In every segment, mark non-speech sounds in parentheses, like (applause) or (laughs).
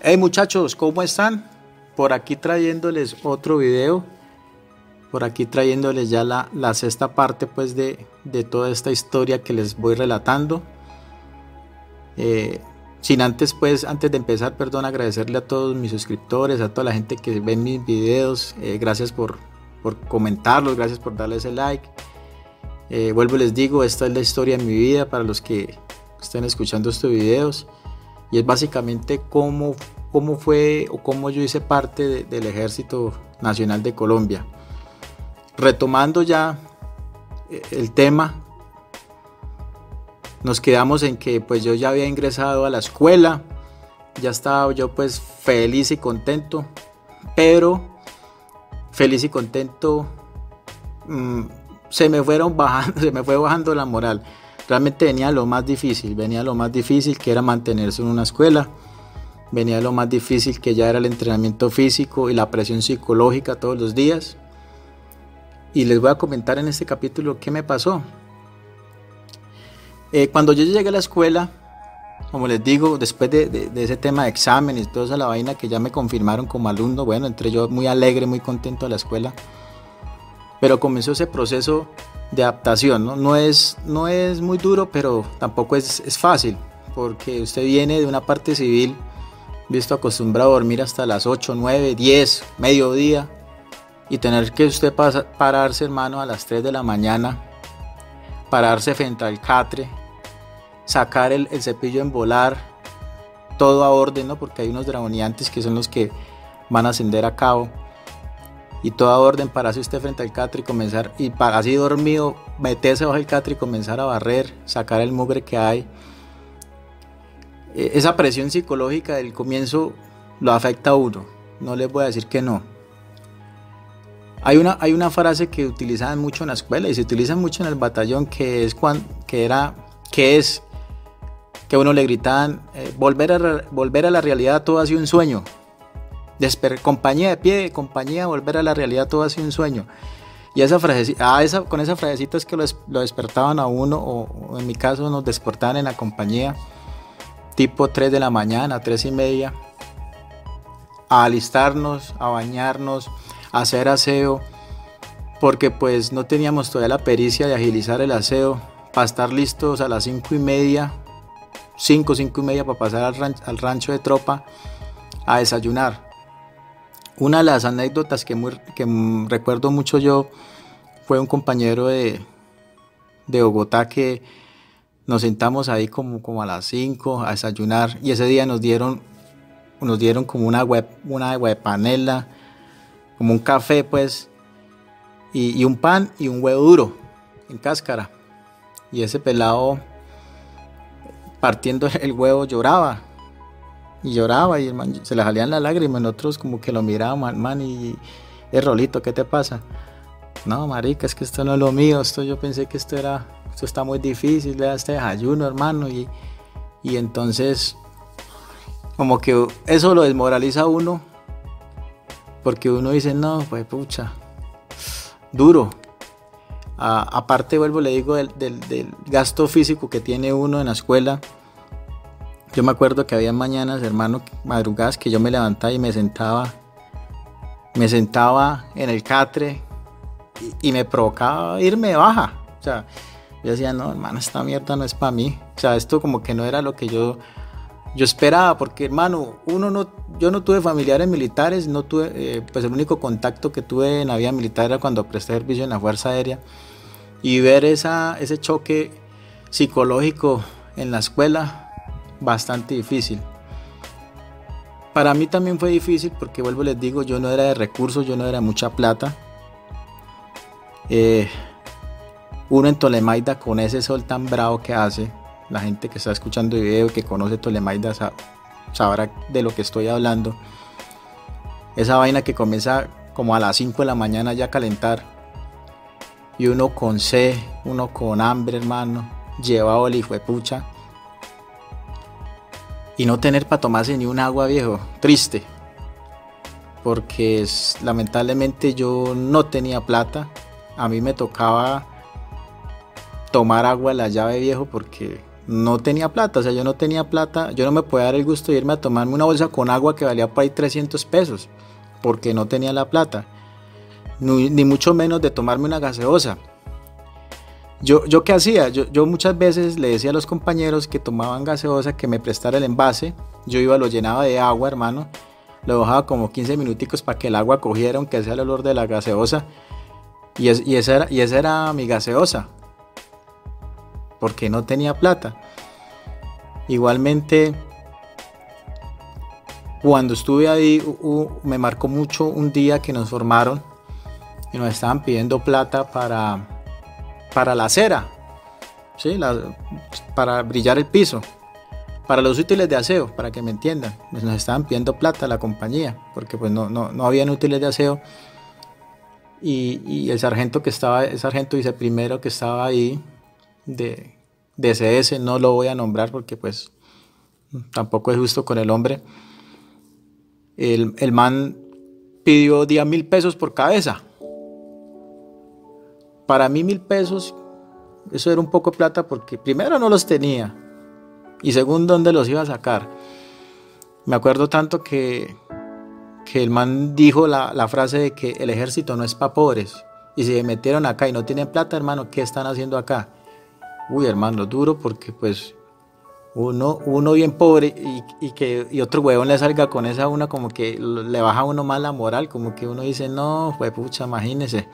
Hey muchachos, ¿cómo están? Por aquí trayéndoles otro video. Por aquí trayéndoles ya la, la sexta parte pues de, de, toda esta historia que les voy relatando. Eh, sin antes pues, antes de empezar, perdón, agradecerle a todos mis suscriptores, a toda la gente que ve mis videos. Eh, gracias por, por comentarlos, gracias por darle ese like. Eh, vuelvo y les digo, esta es la historia de mi vida para los que estén escuchando estos videos. Y es básicamente cómo, cómo fue o cómo yo hice parte de, del Ejército Nacional de Colombia. Retomando ya eh, el tema, nos quedamos en que pues yo ya había ingresado a la escuela, ya estaba yo pues feliz y contento, pero feliz y contento mmm, se me fueron bajando, (laughs) se me fue bajando la moral. Realmente venía lo más difícil, venía lo más difícil que era mantenerse en una escuela, venía lo más difícil que ya era el entrenamiento físico y la presión psicológica todos los días. Y les voy a comentar en este capítulo qué me pasó. Eh, cuando yo llegué a la escuela, como les digo, después de, ese tema de exámenes y toda esa la vaina que ya me confirmaron como alumno, bueno, entré yo muy alegre, muy contento a la escuela. Pero comenzó ese proceso de adaptación, ¿no? No es, no es muy duro, pero tampoco es, es fácil, porque usted viene de una parte civil, visto acostumbrado a dormir hasta las 8, 9, 10, mediodía, y tener que usted pasa, pararse, hermano, a las 3 de la mañana, pararse frente al catre, sacar el, el cepillo en volar, todo a orden, ¿no? Porque hay unos dragoniantes que son los que van a ascender a cabo y toda orden pararse usted frente al catre y comenzar, y para así dormido, meterse bajo el catre y comenzar a barrer, sacar el mugre que hay. E, esa presión psicológica del comienzo lo afecta a uno, no les voy a decir que no. Hay una, hay una frase que utilizaban mucho en la escuela y se utiliza mucho en el batallón que es cuando, que era que es que uno le gritaban eh, volver, a, volver a la realidad todo ha sido un sueño Desper compañía de pie, compañía, volver a la realidad, todo ha sido un sueño. Y esa frasecita, ah, esa, con esa frasecita es que lo, despertaban a uno, o, o, en mi caso nos despertaban en la compañía, tipo 3 de la mañana, 3 y media, a alistarnos, a bañarnos, a hacer aseo, porque pues no teníamos todavía la pericia de agilizar el aseo, para estar listos a las 5 y media, 5, 5 y media para pasar al, ran al rancho de tropa a desayunar. Una de las anécdotas que, recuerdo mucho yo fue un compañero de, de Bogotá que nos sentamos ahí como, como a las 5 a desayunar y ese día nos dieron, nos dieron como una web, una web panela, como un café pues, y, y un pan y un huevo duro en cáscara. Y ese pelado partiendo el huevo lloraba y lloraba y el se le salían las lágrimas. Nosotros como que lo mirábamos al man y, el rolito, ¿qué te pasa? No, marica, es que esto no es lo mío. Esto yo pensé que esto era, esto está muy difícil, le da este desayuno, hermano. Y, y entonces, como que eso lo desmoraliza a uno, porque uno dice, no, pues pucha, duro. Aparte, vuelvo, le digo, del, del gasto físico que tiene uno en la escuela yo me acuerdo que había mañanas, hermano, madrugadas que yo me levantaba y me sentaba, me sentaba en el catre y, me provocaba irme baja. O sea, yo decía, no, hermano, esta mierda no es para mí. O sea, esto como que no era lo que yo, yo esperaba, porque hermano, uno no, yo no tuve familiares militares, no tuve, eh, pues el único contacto que tuve en la vida militar era cuando presté servicio en la Fuerza Aérea. Y ver esa, ese choque psicológico en la escuela, bastante difícil. Para mí también fue difícil porque vuelvo les digo, yo no era de recursos, yo no era mucha plata. Eh, uno en Tolemaida con ese sol tan bravo que hace, la gente que está escuchando el video que conoce Tolemaida sabrá de lo que estoy hablando. Esa vaina que comienza como a las 5 de la mañana ya a calentar. Y uno con sed, uno con hambre, hermano, llevado el hijo de pucha y no tener para tomarse ni un agua viejo, triste, porque lamentablemente yo no tenía plata, a mí me tocaba tomar agua la llave viejo porque no tenía plata, o sea, yo no tenía plata, yo no me podía dar el gusto de irme a tomarme una bolsa con agua que valía por ahí 300 pesos, porque no tenía la plata, ni, mucho menos de tomarme una gaseosa. Yo, yo qué hacía? Yo, yo, muchas veces le decía a los compañeros que tomaban gaseosa que me prestara el envase, yo iba, lo llenaba de agua, hermano, lo dejaba como 15 minuticos para que el agua cogiera, aunque sea el olor de la gaseosa, y, y, esa, era, y esa era mi gaseosa porque no tenía plata. Igualmente, cuando estuve ahí, me marcó mucho un día que nos formaron y nos estaban pidiendo plata para, para la acera, ¿sí? para brillar el piso, para los útiles de aseo, para que me entiendan. Nos estaban pidiendo plata a la compañía, porque pues no, no, no habían útiles de aseo. Y, el sargento que estaba, el sargento primero que estaba ahí, de, de no lo voy a nombrar porque pues tampoco es justo con el hombre. El, el man pidió 10 mil pesos por cabeza. Para mí mil pesos, eso era un poco plata porque primero no los tenía y segundo, ¿dónde los iba a sacar? Me acuerdo tanto que, que el man dijo la, la frase de que el ejército no es para pobres. Y si se metieron acá y no tienen plata, hermano, ¿qué están haciendo acá? uy hermano, duro porque pues uno, uno bien pobre y, que y otro huevón le salga con esa una como que le baja a uno más la moral, como que uno dice, no, pues pucha, imagínese.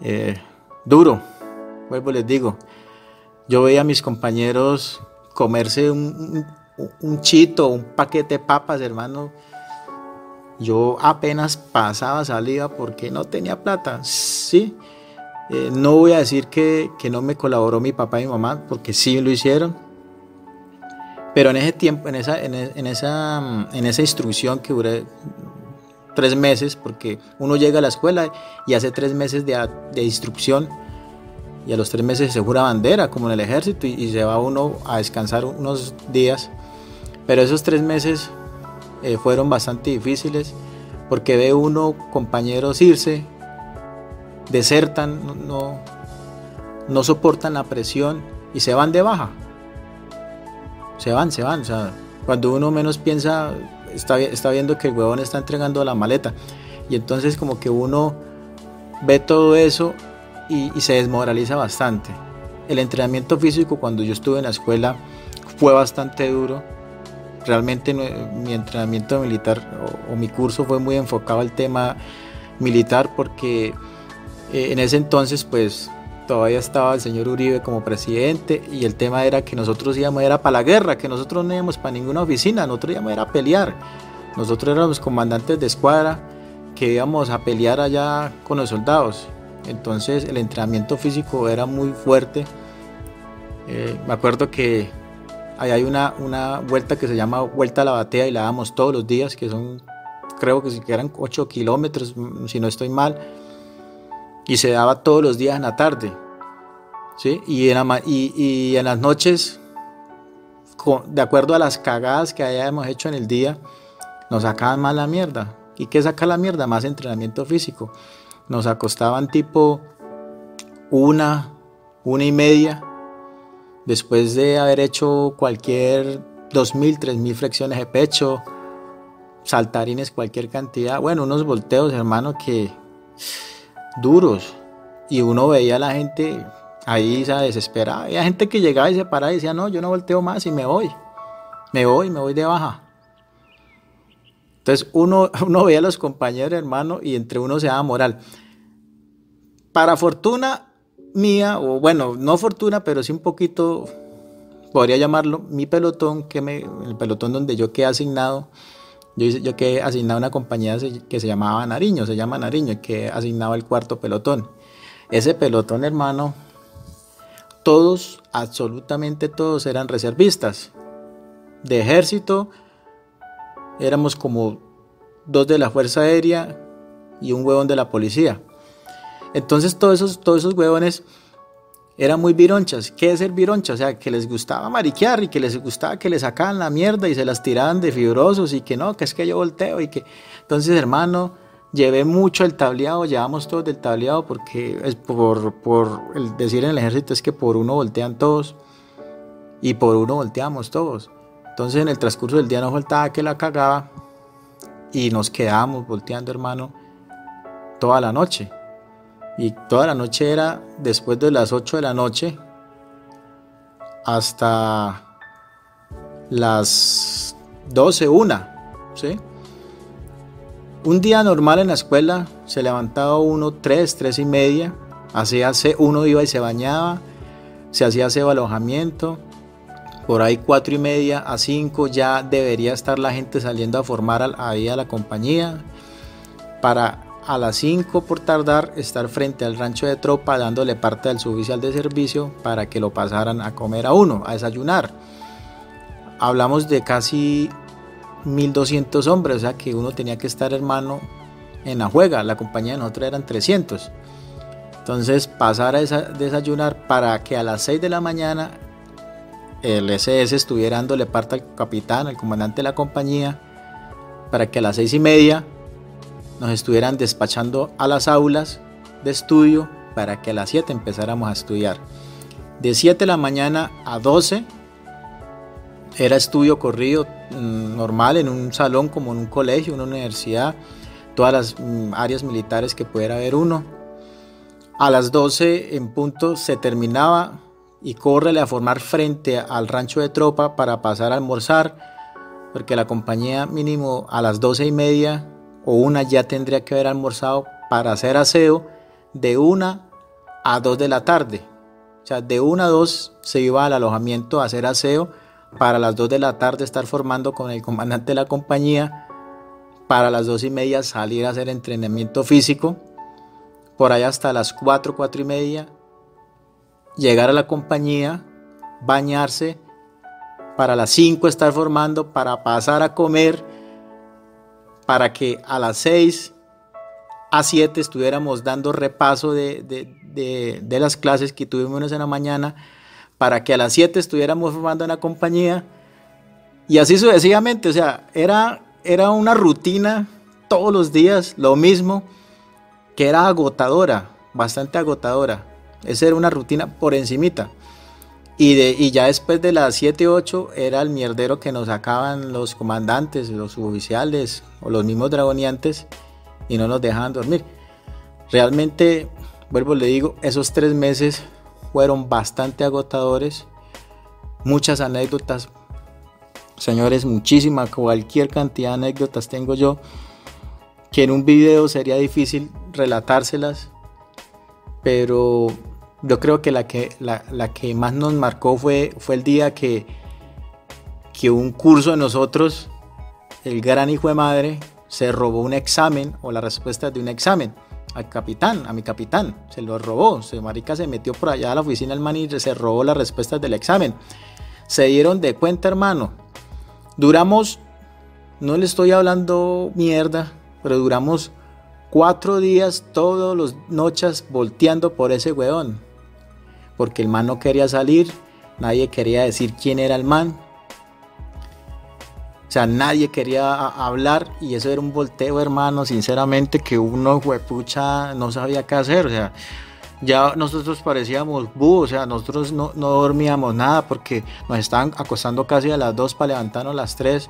Eh, duro, vuelvo les digo. Yo veía a mis compañeros comerse un, chito, un paquete de papas, hermano. Yo apenas pasaba salida porque no tenía plata. Sí, eh, no voy a decir que, no me colaboró mi papá y mi mamá, porque sí lo hicieron. Pero en ese tiempo, en esa, en, esa, en esa instrucción que duré tres meses, porque uno llega a la escuela y hace tres meses de, instrucción y a los tres meses se jura bandera, como en el ejército, y, se va uno a descansar unos días. Pero esos tres meses eh, fueron bastante difíciles porque ve uno compañeros irse, desertan, no, no soportan la presión y se van de baja. Se van, se van. O sea, cuando uno menos piensa, está, viendo que el huevón está entregando la maleta. Y entonces como que uno ve todo eso y, se desmoraliza bastante. El entrenamiento físico cuando yo estuve en la escuela fue bastante duro. Realmente mi entrenamiento militar o mi curso fue muy enfocado al tema militar porque eh, en ese entonces, pues todavía estaba el señor Uribe como presidente y el tema era que nosotros íbamos era para la guerra, que nosotros no íbamos para ninguna oficina, nosotros íbamos era a pelear. Nosotros éramos comandantes de escuadra que íbamos a pelear allá con los soldados. Entonces el entrenamiento físico era muy fuerte. Eh, me acuerdo que ahí hay una, una vuelta que se llama Vuelta a la Batea y la damos todos los días, que son, creo que eran 8 kilómetros, si no estoy mal y se daba todos los días en la tarde. ¿sí? Y, en las noches, de acuerdo a las cagadas que hayamos hecho en el día, nos sacaban más la mierda. ¿Y qué saca la mierda? Más entrenamiento físico. Nos acostaban tipo una, una y media, después de haber hecho cualquier 2.000, 3.000 flexiones de pecho, saltarines, cualquier cantidad. Bueno, unos volteos, hermano, que duros. Y uno veía a la gente ahí se desesperada. Había gente que llegaba y se paraba y decía, no, yo no volteo más y me voy. Me voy, me voy de baja. Entonces uno, (laughs) uno veía a los compañeros, hermano, y entre uno se daba moral. Para fortuna mía, o bueno, no fortuna, pero sí un poquito, podría llamarlo, mi pelotón, que me, el pelotón donde yo quedé asignado, yo, yo que asignaba una compañía que se llamaba Nariño, se llama Nariño, que asignaba el cuarto pelotón. Ese pelotón, hermano, todos, absolutamente todos eran reservistas. De ejército, éramos como dos de la Fuerza Aérea y un huevón de la policía. Entonces todos esos, todos esos huevones eran muy vironchas. ¿Qué es ser vironcha? O sea, que les gustaba mariquear y que les gustaba que les sacaban la mierda y se las tiraban de fibrosos y que no, que es que yo volteo y que... Entonces, hermano, llevé mucho el tableado, llevamos todo del tableado porque es por, por el decir en el ejército es que por uno voltean todos. y por uno volteamos todos. Entonces en el transcurso del día no faltaba que la cagaba y nos quedábamos volteando, hermano, toda la noche. Y toda la noche era después de las 8 de la noche hasta las 12, una, ¿sí? Un día normal en la escuela se levantaba uno 3, 3 y media, hacía, uno iba y se bañaba, se hacía aseo alojamiento, por ahí 4 y media a 5 ya debería estar la gente saliendo a formar ahí a la compañía para a las 5 por tardar estar frente al rancho de tropa dándole parte al suboficial de servicio para que lo pasaran a comer a uno, a desayunar. Hablamos de casi 1200 hombres, o sea que uno tenía que estar hermano en la juega, la compañía de nosotros eran 300. Entonces pasar a desayunar para que a las 6 de la mañana el SS estuviera dándole parte al capitán, al comandante de la compañía, para que a las 6 y media nos estuvieran despachando a las aulas de estudio para que a las 7 empezáramos a estudiar. De 7 de la mañana a 12 era estudio corrido mm, normal en un salón como en un colegio, una universidad, todas las mm, áreas militares que pudiera haber uno. A las 12 en punto se terminaba y córrele a formar frente al rancho de tropa para pasar a almorzar, porque la compañía mínimo a las 12 y media o una ya tendría que haber almorzado para hacer aseo de una a 2 de la tarde. O sea, de una a 2 se iba al alojamiento a hacer aseo, para las 2 de la tarde estar formando con el comandante de la compañía, para las 2 y media salir a hacer entrenamiento físico, por ahí hasta las 4, 4 y media, llegar a la compañía, bañarse, para las 5 estar formando, para pasar a comer, para que a las 6 a 7 estuviéramos dando repaso de, de, las clases que tuvimos en la mañana, para que a las 7 estuviéramos formando en la compañía y así sucesivamente, o sea, era, era una rutina todos los días, lo mismo, que era agotadora, bastante agotadora. Esa era una rutina por encimita. Y, ya después de las 7, 8 era el mierdero que nos sacaban los comandantes, los suboficiales o los mismos dragoniantes y no nos dejaban dormir. Realmente, vuelvo, le digo, esos tres meses fueron bastante agotadores. Muchas anécdotas, señores, muchísimas, cualquier cantidad de anécdotas tengo yo, que en un video sería difícil relatárselas, pero yo creo que la que, la, que más nos marcó fue, fue el día que, que un curso de nosotros, el gran hijo de madre, se robó un examen o la respuesta de un examen al capitán, a mi capitán, se lo robó, se marica se metió por allá a la oficina del man se robó las respuestas del examen. Se dieron de cuenta, hermano. Duramos, no le estoy hablando mierda, pero duramos cuatro días, todos los noches volteando por ese weón porque el man no quería salir, nadie quería decir quién era el man. O sea, nadie quería hablar y eso era un volteo, hermano, sinceramente, que uno, pucha, no sabía qué hacer. O sea, ya nosotros parecíamos búhos, o sea, nosotros no, no, dormíamos nada porque nos estaban acostando casi a las 2 para levantarnos a las 3.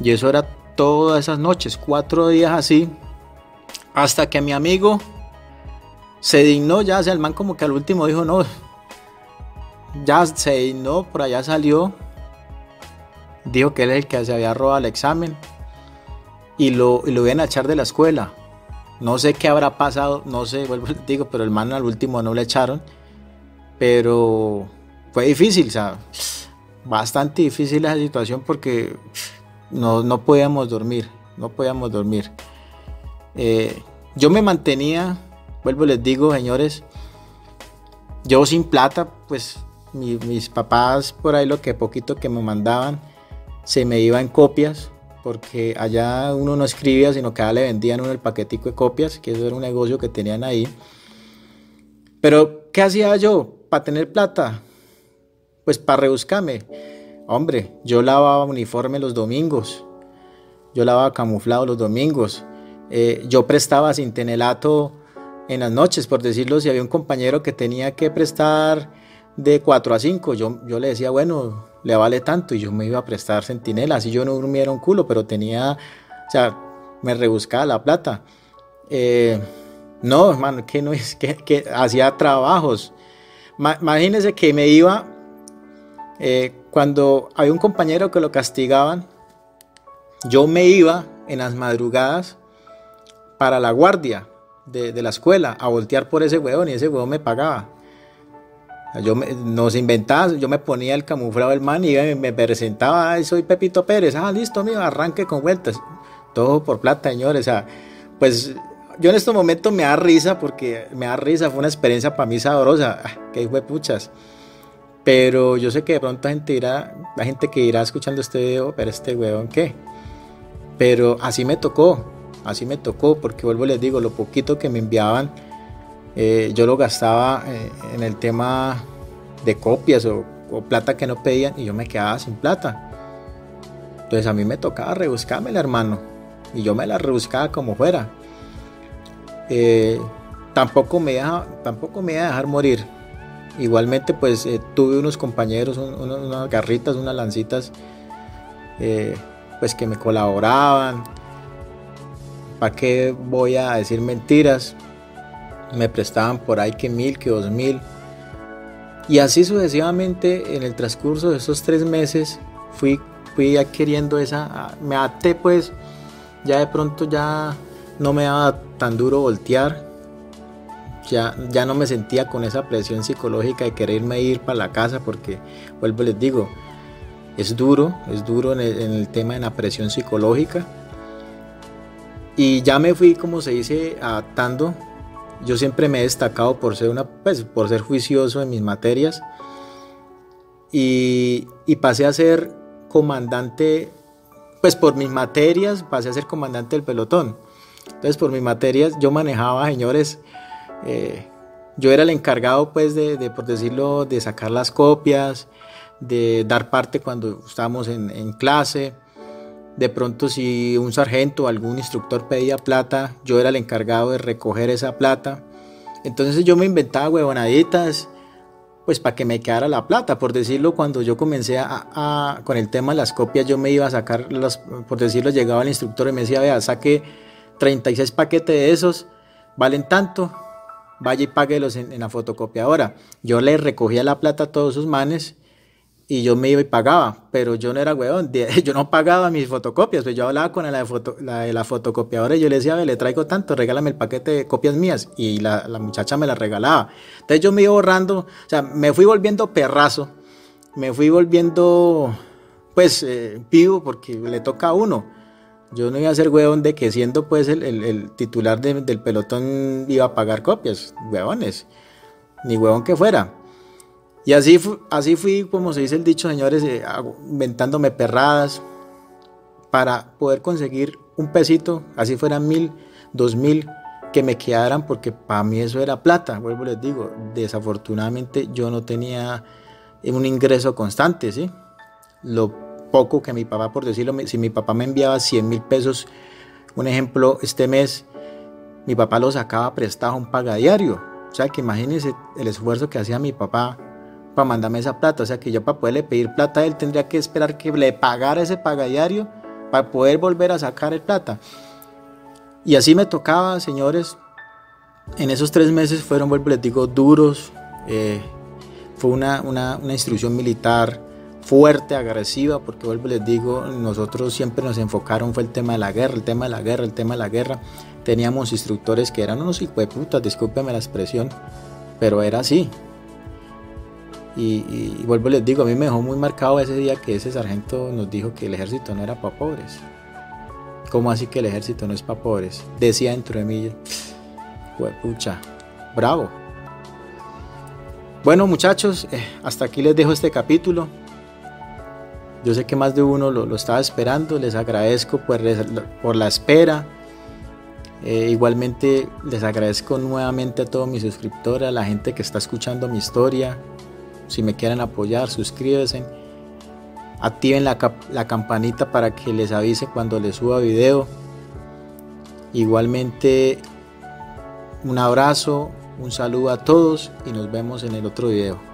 Y eso era todas esas noches, cuatro días así, hasta que mi amigo se dignó ya, o sea, el man como que al último dijo, no, ya se no, por allá salió, dijo que él es el que se había robado el examen y lo, y lo iban a echar de la escuela. No sé qué habrá pasado, no sé, vuelvo digo, pero el man al último no le echaron. Pero fue difícil, o sea, bastante difícil esa situación porque no, no podíamos dormir, no podíamos dormir. Eh, yo me mantenía, vuelvo les digo, señores, yo sin plata, pues mis papás por ahí lo que poquito que me mandaban se me iba en copias porque allá uno no escribía sino que le vendían uno el paquetico de copias que eso era un negocio que tenían ahí. Pero ¿qué hacía yo para tener plata? pues para rebuscarme. Hombre yo lavaba uniforme los domingos yo lavaba camuflado los domingos eh, yo prestaba cintenelato en las noches por decirlo si había un compañero que tenía que prestar de 4 a 5. Yo, yo le decía, bueno, le vale tanto y yo me iba a prestar centinela. Así yo no durmiera un culo, pero tenía, o sea, me rebuscaba la plata. Eh, no, hermano, que no es que, hacía trabajos. imagínese que me iba eh, cuando había un compañero que lo castigaban. Yo me iba en las madrugadas para la guardia de, la escuela a voltear por ese huevón y ese huevón me pagaba. Yo me, nos inventaba, yo me ponía el camuflado del man y me, presentaba, soy Pepito Pérez, ah, listo, amigo, arranque con vueltas. Todo por plata, señores. O sea, pues yo en este momento me da risa porque me da risa, fue una experiencia para mí sabrosa, ah, que fue puchas. Pero yo sé que de pronto la gente irá, la gente que irá escuchando este video, pero este huevón qué. Pero así me tocó, así me tocó, porque vuelvo les digo, lo poquito que me enviaban, eh, yo lo gastaba eh, en el tema de copias o, plata que no pedían y yo me quedaba sin plata. Entonces a mí me tocaba rebuscármela, hermano, y yo me la rebuscaba como fuera. Eh, tampoco, me deja, tampoco me iba a dejar morir. Igualmente, pues tuve unos compañeros, unas garritas, unas lancitas, pues que me colaboraban. ¿Para qué voy a decir mentiras? Me prestaban por ahí que mil, que dos mil. Y así sucesivamente en el transcurso de esos tres meses fui, fui adquiriendo esa, me até pues, ya de pronto ya no me daba tan duro voltear, ya, ya no me sentía con esa presión psicológica de quererme ir para la casa porque, vuelvo les digo, es duro, es duro en el, en el tema de la presión psicológica. Y ya me fui, como se dice, adaptando yo siempre me he destacado por ser, una, pues, por ser juicioso en mis materias y, y pasé a ser comandante, pues por mis materias pasé a ser comandante del pelotón. Entonces por mis materias yo manejaba, señores, eh, yo era el encargado pues de, de, por decirlo, de sacar las copias, de dar parte cuando estábamos en, en clase, de pronto si un sargento o algún instructor pedía plata, yo era el encargado de recoger esa plata. Entonces yo me inventaba huevonaditas, pues para que me quedara la plata. Por decirlo, cuando yo comencé con el tema de las copias, yo me iba a sacar, las, por decirlo, llegaba el instructor y me decía, vea, saque 36 paquetes de esos, valen tanto, vaya y páguelos en, en la fotocopiadora. Yo le recogía la plata a todos sus manes y yo me iba y pagaba, pero yo no era weón, (laughs) yo no pagaba mis fotocopias, pues yo hablaba con la de, la, fotocopiadora y yo le decía, le traigo tanto, regálame el paquete de copias mías y la, muchacha me la regalaba. Entonces yo me iba borrando, o sea, me fui volviendo perrazo, me fui volviendo pues eh, vivo porque le toca a uno. Yo no iba a ser weón de que siendo pues el, titular de, del pelotón iba a pagar copias, weones, ni huevón que fuera. Y así, así fui, como se dice el dicho, señores, eh, inventándome perradas para poder conseguir un pesito, así fueran mil, dos mil, que me quedaran, porque para mí eso era plata. Vuelvo les digo, desafortunadamente yo no tenía un ingreso constante, ¿sí? Lo poco que mi papá, por decirlo, si mi papá me enviaba 100 mil pesos, un ejemplo, este mes, mi papá lo sacaba prestado a un pagadiario. O sea, que imagínense el esfuerzo que hacía mi papá para mandarme esa plata. O sea que yo para poderle pedir plata a él tendría que esperar que le pagara ese pagadiario para poder volver a sacar el plata. Y así me tocaba, señores. En esos tres meses fueron, vuelvo les digo, duros. Eh, fue una, una, instrucción militar fuerte, agresiva, porque vuelvo les digo, nosotros siempre nos enfocaron fue el tema de la guerra, el tema de la guerra, el tema de la guerra. Teníamos instructores que eran unos hijos de putas, discúlpeme la expresión, pero era así. Y, vuelvo les digo, a mí me dejó muy marcado ese día que ese sargento nos dijo que el ejército no era para pobres. ¿Cómo así que el ejército no es para pobres? Decía dentro de mí, pucha, bravo. Bueno muchachos, eh, hasta aquí les dejo este capítulo. Yo sé que más de uno lo, estaba esperando, les agradezco por, por la espera. Eh, igualmente les agradezco nuevamente a todos mis suscriptores, a la gente que está escuchando mi historia, si me quieren apoyar, suscríbanse. Activen la, la campanita para que les avise cuando les suba video. Igualmente, un abrazo, un saludo a todos y nos vemos en el otro video.